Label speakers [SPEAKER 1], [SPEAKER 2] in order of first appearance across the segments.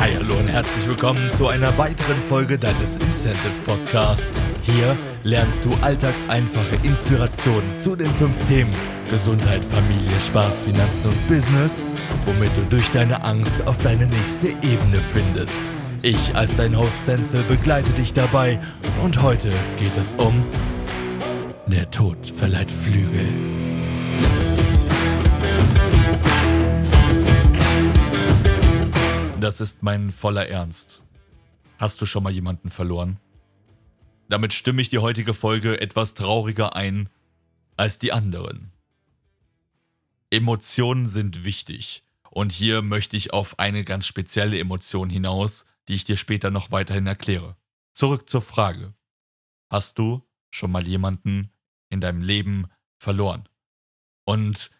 [SPEAKER 1] Hi, hallo und herzlich willkommen zu einer weiteren Folge deines Incentive Podcasts. Hier lernst du alltagseinfache Inspirationen zu den fünf Themen Gesundheit, Familie, Spaß, Finanzen und Business, womit du durch deine Angst auf deine nächste Ebene findest. Ich als dein Host Senzel begleite dich dabei und heute geht es um Der Tod verleiht Flügel. Das ist mein voller Ernst. Hast du schon mal jemanden verloren? Damit stimme ich die heutige Folge etwas trauriger ein als die anderen. Emotionen sind wichtig und hier möchte ich auf eine ganz spezielle Emotion hinaus, die ich dir später noch weiterhin erkläre. Zurück zur Frage. Hast du schon mal jemanden in deinem Leben verloren? Und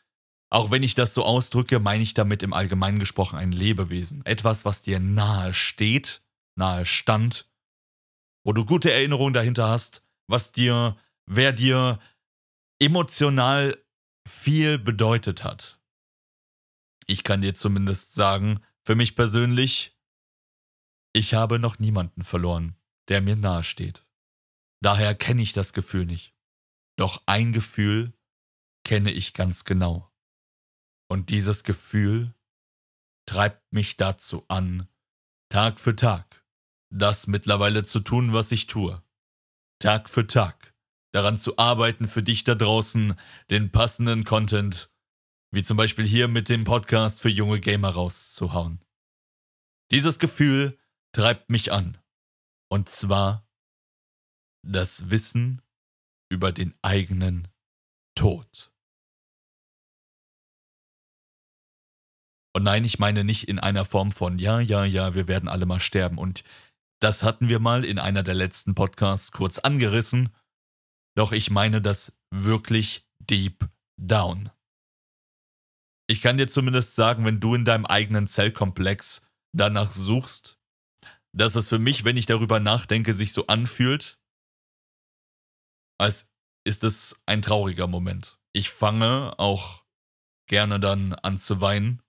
[SPEAKER 1] auch wenn ich das so ausdrücke, meine ich damit im Allgemeinen gesprochen ein Lebewesen. Etwas, was dir nahe steht, nahe stand, wo du gute Erinnerungen dahinter hast, was dir, wer dir emotional viel bedeutet hat. Ich kann dir zumindest sagen, für mich persönlich, ich habe noch niemanden verloren, der mir nahe steht. Daher kenne ich das Gefühl nicht. Doch ein Gefühl kenne ich ganz genau. Und dieses Gefühl treibt mich dazu an, Tag für Tag das mittlerweile zu tun, was ich tue. Tag für Tag daran zu arbeiten, für dich da draußen den passenden Content, wie zum Beispiel hier mit dem Podcast für junge Gamer rauszuhauen. Dieses Gefühl treibt mich an. Und zwar das Wissen über den eigenen Tod. Und nein, ich meine nicht in einer Form von, ja, ja, ja, wir werden alle mal sterben. Und das hatten wir mal in einer der letzten Podcasts kurz angerissen. Doch ich meine das wirklich deep down. Ich kann dir zumindest sagen, wenn du in deinem eigenen Zellkomplex danach suchst, dass es für mich, wenn ich darüber nachdenke, sich so anfühlt, als ist es ein trauriger Moment. Ich fange auch gerne dann an zu weinen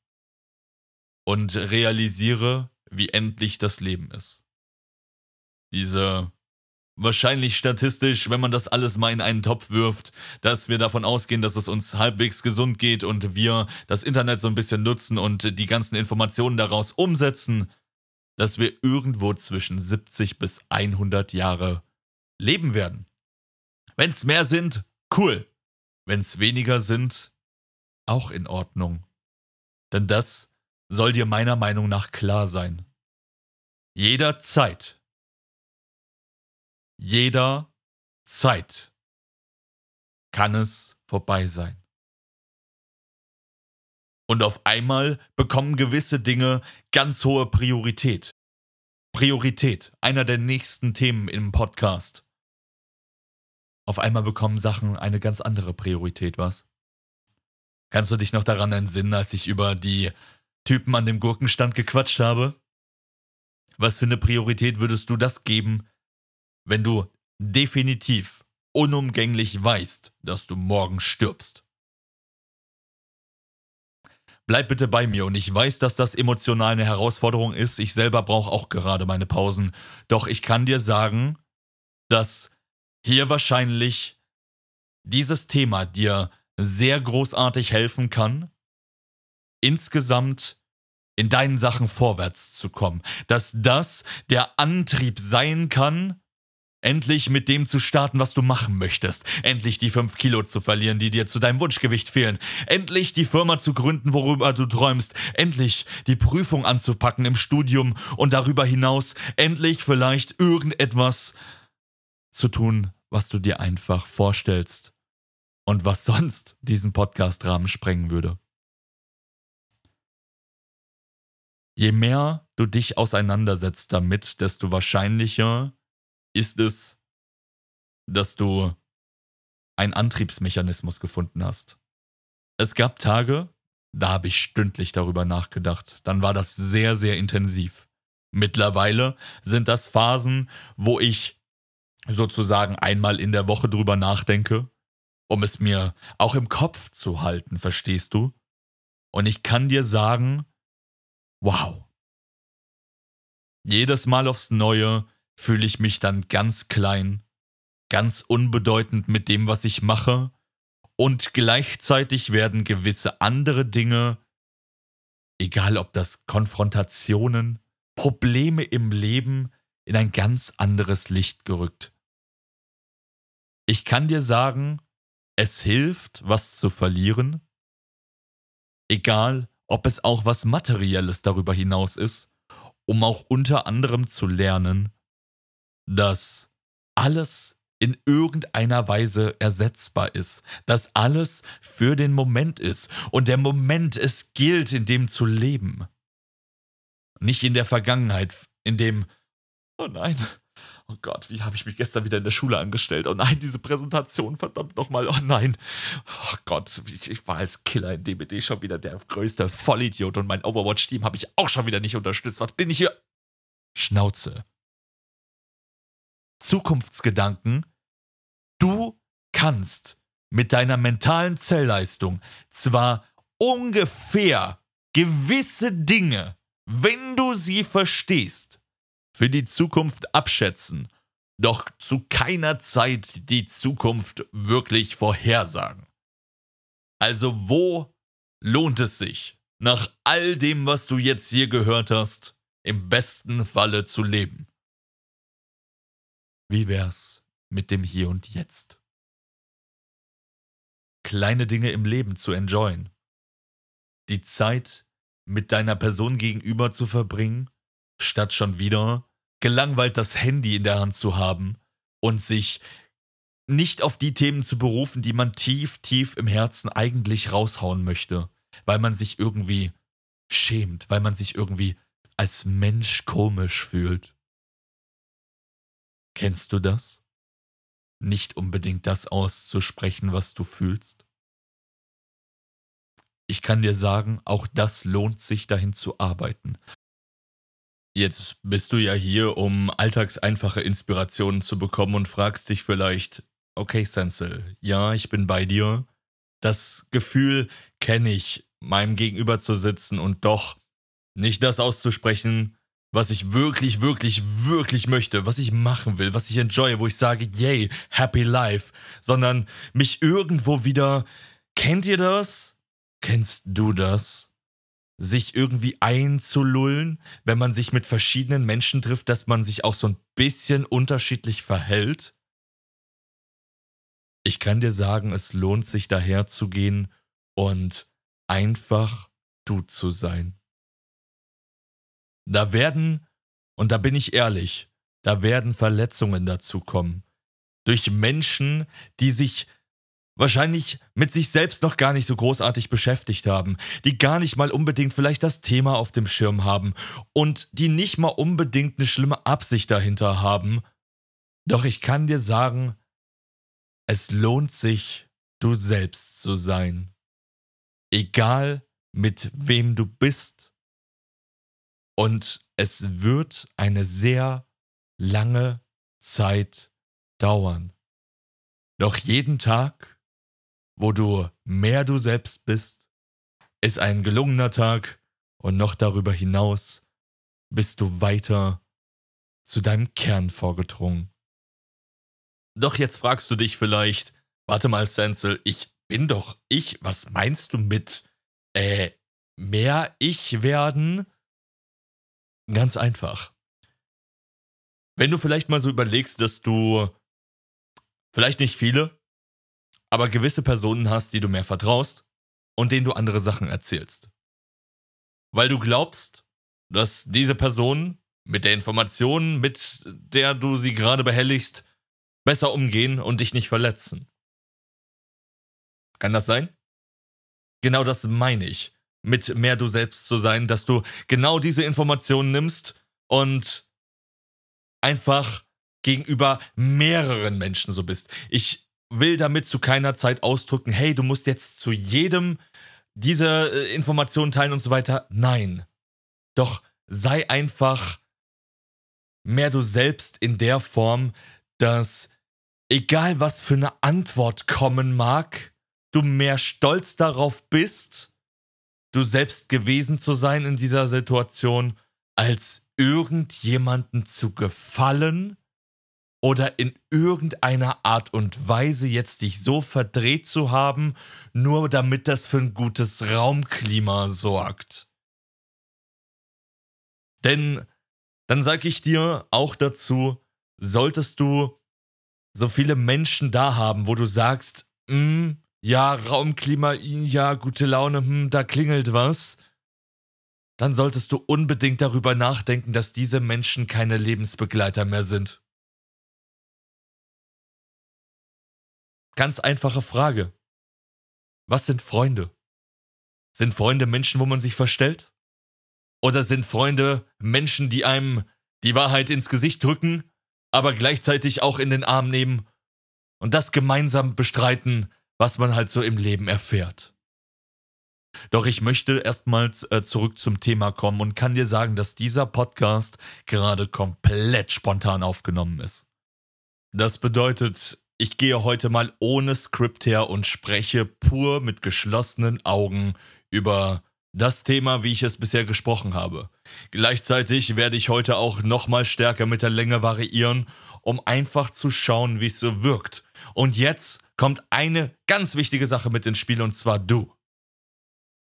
[SPEAKER 1] und realisiere, wie endlich das Leben ist. Diese wahrscheinlich statistisch, wenn man das alles mal in einen Topf wirft, dass wir davon ausgehen, dass es uns halbwegs gesund geht und wir das Internet so ein bisschen nutzen und die ganzen Informationen daraus umsetzen, dass wir irgendwo zwischen 70 bis 100 Jahre leben werden. Wenn es mehr sind, cool. Wenn es weniger sind, auch in Ordnung. Denn das soll dir meiner Meinung nach klar sein. Jederzeit. Jeder Zeit kann es vorbei sein. Und auf einmal bekommen gewisse Dinge ganz hohe Priorität. Priorität, einer der nächsten Themen im Podcast. Auf einmal bekommen Sachen eine ganz andere Priorität, was? Kannst du dich noch daran entsinnen, als ich über die Typen an dem Gurkenstand gequatscht habe? Was für eine Priorität würdest du das geben, wenn du definitiv unumgänglich weißt, dass du morgen stirbst? Bleib bitte bei mir und ich weiß, dass das emotional eine Herausforderung ist. Ich selber brauche auch gerade meine Pausen. Doch ich kann dir sagen, dass hier wahrscheinlich dieses Thema dir sehr großartig helfen kann, insgesamt in deinen Sachen vorwärts zu kommen. Dass das der Antrieb sein kann, endlich mit dem zu starten, was du machen möchtest. Endlich die 5 Kilo zu verlieren, die dir zu deinem Wunschgewicht fehlen. Endlich die Firma zu gründen, worüber du träumst. Endlich die Prüfung anzupacken im Studium und darüber hinaus endlich vielleicht irgendetwas zu tun, was du dir einfach vorstellst und was sonst diesen Podcast-Rahmen sprengen würde. Je mehr du dich auseinandersetzt damit, desto wahrscheinlicher ist es, dass du einen Antriebsmechanismus gefunden hast. Es gab Tage, da habe ich stündlich darüber nachgedacht. Dann war das sehr, sehr intensiv. Mittlerweile sind das Phasen, wo ich sozusagen einmal in der Woche drüber nachdenke, um es mir auch im Kopf zu halten, verstehst du? Und ich kann dir sagen, wow, jedes Mal aufs Neue fühle ich mich dann ganz klein, ganz unbedeutend mit dem, was ich mache, und gleichzeitig werden gewisse andere Dinge, egal ob das Konfrontationen, Probleme im Leben, in ein ganz anderes Licht gerückt. Ich kann dir sagen, es hilft, was zu verlieren, egal ob es auch was Materielles darüber hinaus ist, um auch unter anderem zu lernen, dass alles in irgendeiner Weise ersetzbar ist, dass alles für den Moment ist und der Moment es gilt, in dem zu leben. Nicht in der Vergangenheit, in dem, oh nein, oh Gott, wie habe ich mich gestern wieder in der Schule angestellt? Oh nein, diese Präsentation, verdammt nochmal, oh nein. Oh Gott, ich, war als Killer in DBD schon wieder der größte Vollidiot und mein Overwatch-Team habe ich auch schon wieder nicht unterstützt. Was bin ich hier? Schnauze. Zukunftsgedanken. Du kannst mit deiner mentalen Zellleistung zwar ungefähr gewisse Dinge, wenn du sie verstehst, für die Zukunft abschätzen, doch zu keiner Zeit die Zukunft wirklich vorhersagen. Also wo lohnt es sich, nach all dem, was du jetzt hier gehört hast, im besten Falle zu leben? Wie wär's mit dem Hier und Jetzt? Kleine Dinge im Leben zu enjoyen. Die Zeit mit deiner Person gegenüber zu verbringen, statt schon wieder gelangweilt das Handy in der Hand zu haben und sich nicht auf die Themen zu berufen, die man tief, tief im Herzen eigentlich raushauen möchte, weil man sich irgendwie schämt, weil man sich irgendwie als Mensch komisch fühlt. Kennst du das? Nicht unbedingt das auszusprechen, was du fühlst? Ich kann dir sagen, auch das lohnt sich dahin zu arbeiten. Jetzt bist du ja hier, um alltagseinfache Inspirationen zu bekommen und fragst dich vielleicht, okay, Sensel, ja, ich bin bei dir. Das Gefühl kenne ich, meinem Gegenüber zu sitzen und doch nicht das auszusprechen, was ich wirklich, wirklich, wirklich möchte, was ich machen will, was ich enjoye, wo ich sage, yay, happy life, sondern mich irgendwo wieder, kennt ihr das? Kennst du das? Sich irgendwie einzulullen, wenn man sich mit verschiedenen Menschen trifft, dass man sich auch so ein bisschen unterschiedlich verhält? Ich kann dir sagen, es lohnt sich daher zu gehen und einfach du zu sein. Da werden, und da bin ich ehrlich, da werden Verletzungen dazu kommen. Durch Menschen, die sich wahrscheinlich mit sich selbst noch gar nicht so großartig beschäftigt haben, die gar nicht mal unbedingt vielleicht das Thema auf dem Schirm haben und die nicht mal unbedingt eine schlimme Absicht dahinter haben. Doch ich kann dir sagen, es lohnt sich, du selbst zu sein. Egal mit wem du bist und es wird eine sehr lange Zeit dauern. Doch jeden Tag, wo du mehr du selbst bist, ist ein gelungener Tag und noch darüber hinaus bist du weiter zu deinem Kern vorgedrungen. Doch jetzt fragst du dich vielleicht, warte mal, Sensel, ich bin doch ich, was meinst du mit, äh, mehr ich werden? Ganz einfach. Wenn du vielleicht mal so überlegst, dass du vielleicht nicht viele, aber gewisse Personen hast, die du mehr vertraust und denen du andere Sachen erzählst. Weil du glaubst, dass diese Person mit der Information, mit der du sie gerade behelligst, besser umgehen und dich nicht verletzen. Kann das sein? Genau das meine ich mit mehr du selbst zu sein, dass du genau diese Informationen nimmst und einfach gegenüber mehreren Menschen so bist. Ich will damit zu keiner Zeit ausdrücken, hey, du musst jetzt zu jedem diese äh, Informationen teilen und so weiter. Nein. Doch sei einfach mehr du selbst in der Form, dass egal was für eine Antwort kommen mag, du mehr stolz darauf bist, du selbst gewesen zu sein in dieser Situation, als irgendjemanden zu gefallen oder in irgendeiner Art und Weise jetzt dich so verdreht zu haben, nur damit das für ein gutes Raumklima sorgt. Denn dann sage ich dir auch dazu, solltest du so viele Menschen da haben, wo du sagst, mm, ja, Raumklima, ja, gute Laune, hm, da klingelt was, dann solltest du unbedingt darüber nachdenken, dass diese Menschen keine Lebensbegleiter mehr sind. Ganz einfache Frage. Was sind Freunde? Sind Freunde Menschen, wo man sich verstellt? Oder sind Freunde Menschen, die einem die Wahrheit ins Gesicht drücken, aber gleichzeitig auch in den Arm nehmen und das gemeinsam bestreiten, was man halt so im Leben erfährt? Doch ich möchte erstmals äh, zurück zum Thema kommen und kann dir sagen, dass dieser Podcast gerade komplett spontan aufgenommen ist. Das bedeutet, ich gehe heute mal ohne Skript her und spreche pur mit geschlossenen Augen über das Thema, wie ich es bisher gesprochen habe. Gleichzeitig werde ich heute auch nochmal stärker mit der Länge variieren, um einfach zu schauen, wie es so wirkt. Und jetzt kommt eine ganz wichtige Sache mit ins Spiel und zwar du.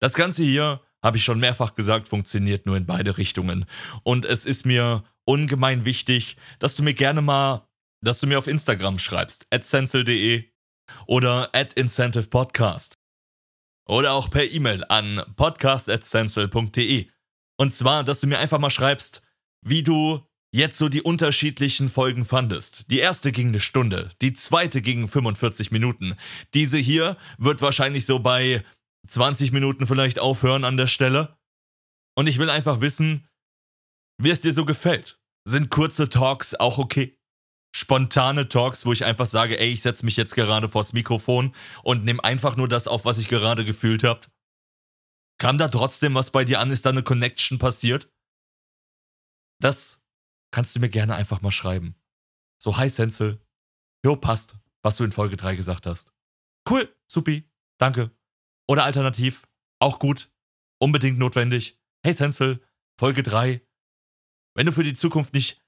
[SPEAKER 1] Das Ganze hier, habe ich schon mehrfach gesagt, funktioniert nur in beide Richtungen. Und es ist mir ungemein wichtig, dass du mir gerne mal, dass du mir auf Instagram schreibst, at stencil.de oder at incentivepodcast. Oder auch per E-Mail an podcast.stencil.de. Und zwar, dass du mir einfach mal schreibst, wie du jetzt so die unterschiedlichen Folgen fandest. Die erste ging eine Stunde, die zweite ging 45 Minuten. Diese hier wird wahrscheinlich so bei 20 Minuten vielleicht aufhören an der Stelle. Und ich will einfach wissen, wie es dir so gefällt. Sind kurze Talks auch okay? Spontane Talks, wo ich einfach sage, ey, ich setze mich jetzt gerade vors Mikrofon und nehme einfach nur das auf, was ich gerade gefühlt habe? Kam da trotzdem was bei dir an? Ist da eine Connection passiert? Das kannst du mir gerne einfach mal schreiben. So, hi Senzel. Jo, passt, was du in Folge 3 gesagt hast. Cool, supi, danke. Oder alternativ, auch gut, unbedingt notwendig. Hey Senzel, Folge 3. Wenn du für die Zukunft nicht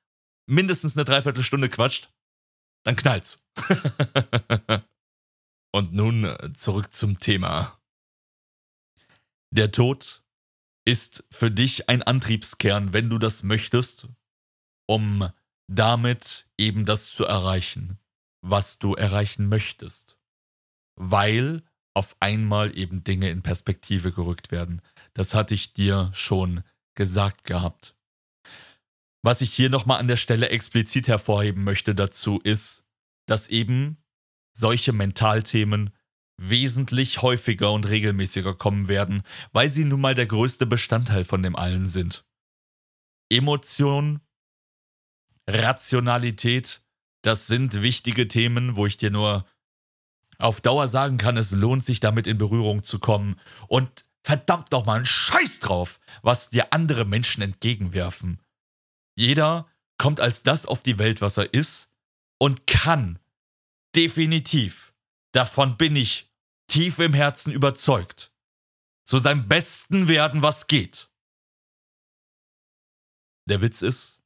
[SPEAKER 1] mindestens eine Dreiviertelstunde quatscht, dann knallt's. Und nun äh, zurück zum Thema. Der Tod ist für dich ein Antriebskern, wenn du das möchtest, um damit eben das zu erreichen, was du erreichen möchtest. Weil auf einmal eben Dinge in Perspektive gerückt werden. Das hatte ich dir schon gesagt gehabt. Was ich hier nochmal an der Stelle explizit hervorheben möchte dazu ist, dass eben solche Mentalthemen wesentlich häufiger und regelmäßiger kommen werden, weil sie nun mal der größte Bestandteil von dem allen sind. Emotion, Rationalität, das sind wichtige Themen, wo ich dir nur auf Dauer sagen kann, es lohnt sich damit in Berührung zu kommen und verdammt nochmal einen Scheiß drauf, was dir andere Menschen entgegenwerfen. Jeder kommt als das auf die Welt, was er ist und kann definitiv, davon bin ich tief im Herzen überzeugt, zu seinem Besten werden, was geht. Der Witz ist,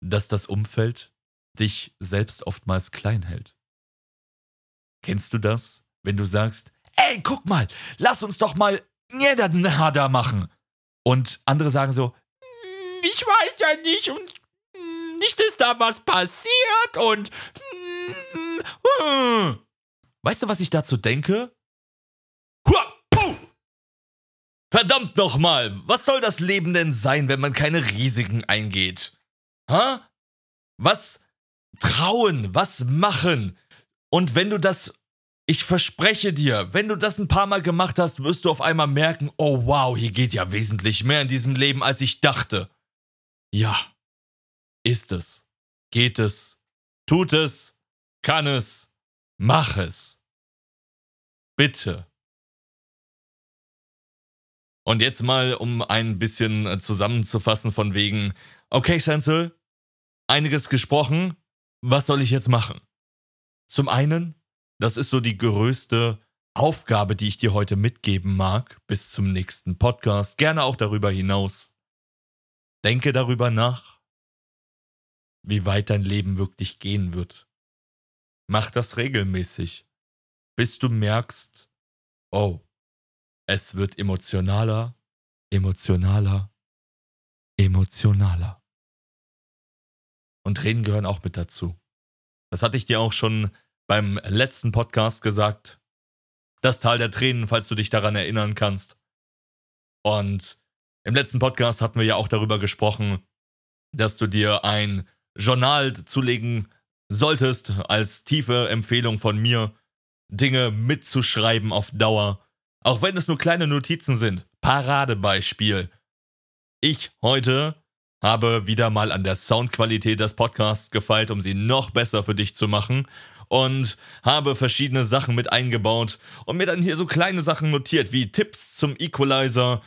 [SPEAKER 1] dass das Umfeld dich selbst oftmals klein hält. Kennst du das? Wenn du sagst, ey, guck mal, lass uns doch mal Nada machen. Und andere sagen so, ich weiß ja nicht und hm, nicht, dass da was passiert und. Hm, weißt du, was ich dazu denke? Verdammt nochmal, was soll das Leben denn sein, wenn man keine Risiken eingeht? Ha? Was trauen, was machen? Und wenn du das, ich verspreche dir, wenn du das ein paar Mal gemacht hast, wirst du auf einmal merken, oh wow, hier geht ja wesentlich mehr in diesem Leben, als ich dachte. Ja, ist es, geht es, tut es, kann es, mach es. Bitte. Und jetzt mal, um ein bisschen äh, zusammenzufassen von wegen, okay, Sensel, einiges gesprochen, was soll ich jetzt machen? Zum einen, das ist so die größte Aufgabe, die ich dir heute mitgeben mag, bis zum nächsten Podcast, gerne auch darüber hinaus. Denke darüber nach, wie weit dein Leben wirklich gehen wird. Mach das regelmäßig, bis du merkst, oh, es wird emotionaler, emotionaler, emotionaler. Und Tränen gehören auch mit dazu. Das hatte ich dir auch schon beim letzten Podcast gesagt. Das Tal der Tränen, falls du dich daran erinnern kannst. Und im letzten Podcast hatten wir ja auch darüber gesprochen, dass du dir ein Journal zulegen solltest, als tiefe Empfehlung von mir, Dinge mitzuschreiben auf Dauer. Auch wenn es nur kleine Notizen sind. Paradebeispiel. Ich heute habe wieder mal an der Soundqualität des Podcasts gefeilt, um sie noch besser für dich zu machen. Und habe verschiedene Sachen mit eingebaut und mir dann hier so kleine Sachen notiert, wie Tipps zum Equalizer.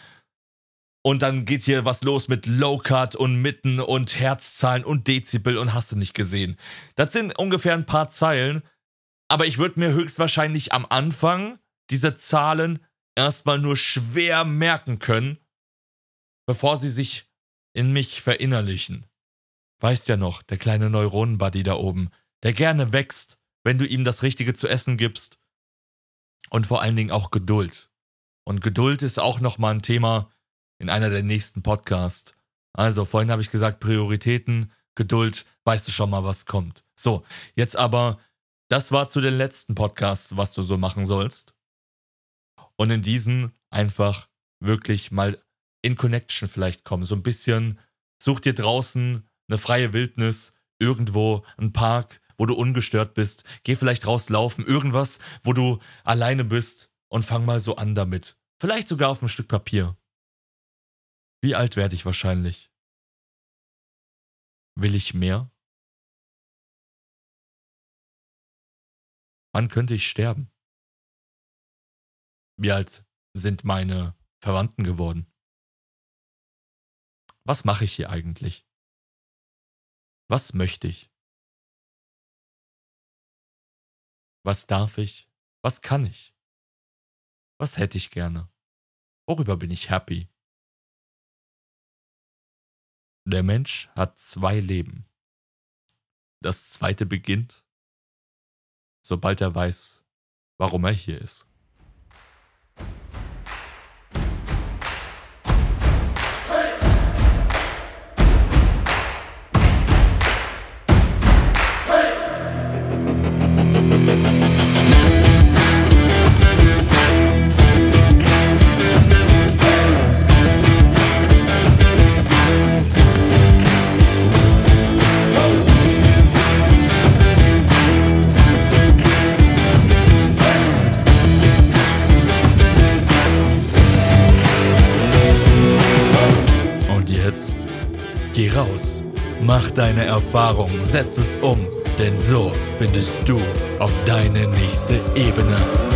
[SPEAKER 1] Und dann geht hier was los mit Low Cut und Mitten und Herzzahlen und Dezibel und hast du nicht gesehen. Das sind ungefähr ein paar Zeilen, aber ich würde mir höchstwahrscheinlich am Anfang diese Zahlen erstmal nur schwer merken können, bevor sie sich in mich verinnerlichen. Weißt ja noch, der kleine Neuronenbuddy da oben, der gerne wächst, wenn du ihm das Richtige zu essen gibst. Und vor allen Dingen auch Geduld. Und Geduld ist auch nochmal ein Thema in einer der nächsten Podcasts. Also, vorhin habe ich gesagt, Prioritäten, Geduld, weißt du schon mal, was kommt. So, jetzt aber, das war zu den letzten Podcasts, was du so machen sollst. Und in diesen einfach wirklich mal in Connection vielleicht kommen. So ein bisschen, such dir draußen eine freie Wildnis, irgendwo ein Park, wo du ungestört bist. Geh vielleicht rauslaufen, irgendwas, wo du alleine bist und fang mal so an damit. Vielleicht sogar auf ein Stück Papier. Wie alt werde ich wahrscheinlich? Will ich mehr? Wann könnte ich sterben? Wie alt sind meine Verwandten geworden? Was mache ich hier eigentlich? Was möchte ich? Was darf ich? Was kann ich? Was hätte ich gerne? Worüber bin ich happy? Der Mensch hat zwei Leben. Das zweite beginnt, sobald er weiß, warum er hier ist. Mach deine Erfahrung, setz es um, denn so findest du auf deine nächste Ebene.